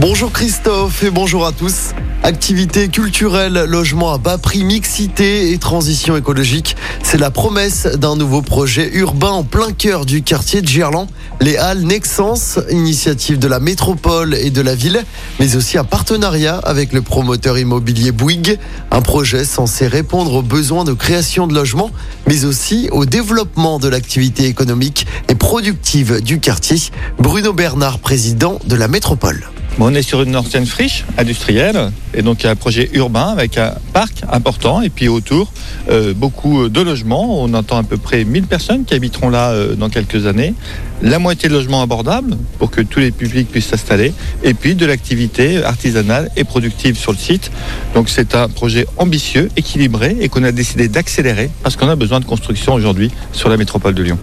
Bonjour Christophe et bonjour à tous. Activités culturelles, logement à bas prix, mixité et transition écologique. C'est la promesse d'un nouveau projet urbain en plein cœur du quartier de Gerland. Les Halles Nexence, initiative de la métropole et de la ville, mais aussi un partenariat avec le promoteur immobilier Bouygues. Un projet censé répondre aux besoins de création de logements, mais aussi au développement de l'activité économique et productive du quartier. Bruno Bernard, président de la métropole. On est sur une ancienne friche industrielle et donc un projet urbain avec un parc important et puis autour euh, beaucoup de logements. On entend à peu près 1000 personnes qui habiteront là euh, dans quelques années. La moitié de logements abordables pour que tous les publics puissent s'installer et puis de l'activité artisanale et productive sur le site. Donc c'est un projet ambitieux, équilibré et qu'on a décidé d'accélérer parce qu'on a besoin de construction aujourd'hui sur la métropole de Lyon.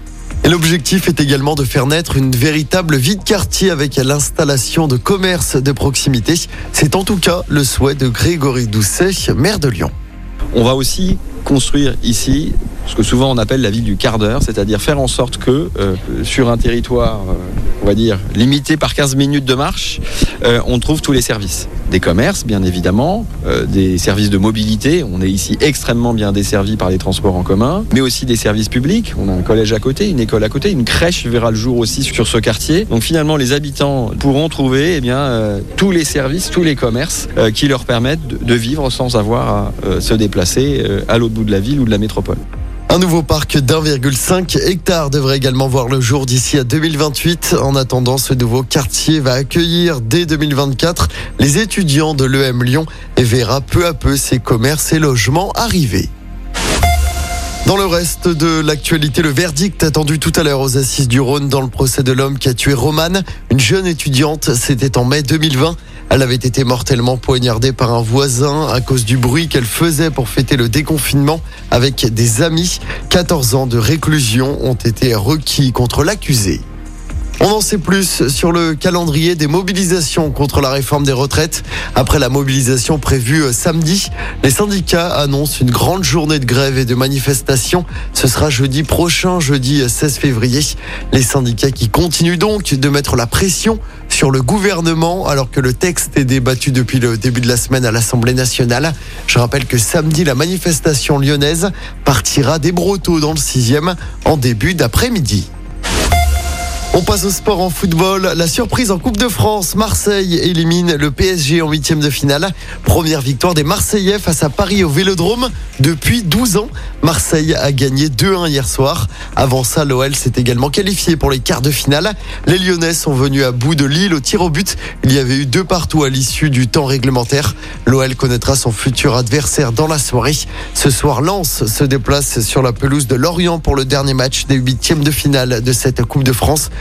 L'objectif est également de faire naître une véritable vie de quartier avec l'installation de commerces de proximité. C'est en tout cas le souhait de Grégory Doucet, maire de Lyon. On va aussi construire ici ce que souvent on appelle la ville du quart d'heure, c'est-à-dire faire en sorte que euh, sur un territoire, euh, on va dire, limité par 15 minutes de marche, euh, on trouve tous les services. Des commerces, bien évidemment, euh, des services de mobilité, on est ici extrêmement bien desservi par les transports en commun, mais aussi des services publics, on a un collège à côté, une école à côté, une crèche verra le jour aussi sur ce quartier. Donc finalement, les habitants pourront trouver eh bien, euh, tous les services, tous les commerces euh, qui leur permettent de, vivre sans avoir à se déplacer à l'autre bout de la ville ou de la métropole. Un nouveau parc d'1,5 hectare devrait également voir le jour d'ici à 2028. En attendant, ce nouveau quartier va accueillir dès 2024 les étudiants de l'EM Lyon et verra peu à peu ses commerces et logements arriver. Dans le reste de l'actualité, le verdict attendu tout à l'heure aux assises du Rhône dans le procès de l'homme qui a tué Romane, une jeune étudiante. C'était en mai 2020. Elle avait été mortellement poignardée par un voisin à cause du bruit qu'elle faisait pour fêter le déconfinement avec des amis. 14 ans de réclusion ont été requis contre l'accusé. On en sait plus sur le calendrier des mobilisations contre la réforme des retraites. Après la mobilisation prévue euh, samedi, les syndicats annoncent une grande journée de grève et de manifestation. Ce sera jeudi prochain, jeudi 16 février. Les syndicats qui continuent donc de mettre la pression sur le gouvernement alors que le texte est débattu depuis le début de la semaine à l'Assemblée nationale. Je rappelle que samedi, la manifestation lyonnaise partira des Brotteaux dans le 6e en début d'après-midi. On passe au sport en football. La surprise en Coupe de France. Marseille élimine le PSG en huitième de finale. Première victoire des Marseillais face à Paris au Vélodrome depuis 12 ans. Marseille a gagné 2-1 hier soir. Avant ça, l'OL s'est également qualifié pour les quarts de finale. Les Lyonnais sont venus à bout de Lille au tir au but. Il y avait eu deux partout à l'issue du temps réglementaire. L'OL connaîtra son futur adversaire dans la soirée. Ce soir, Lens se déplace sur la pelouse de Lorient pour le dernier match des huitièmes de finale de cette Coupe de France.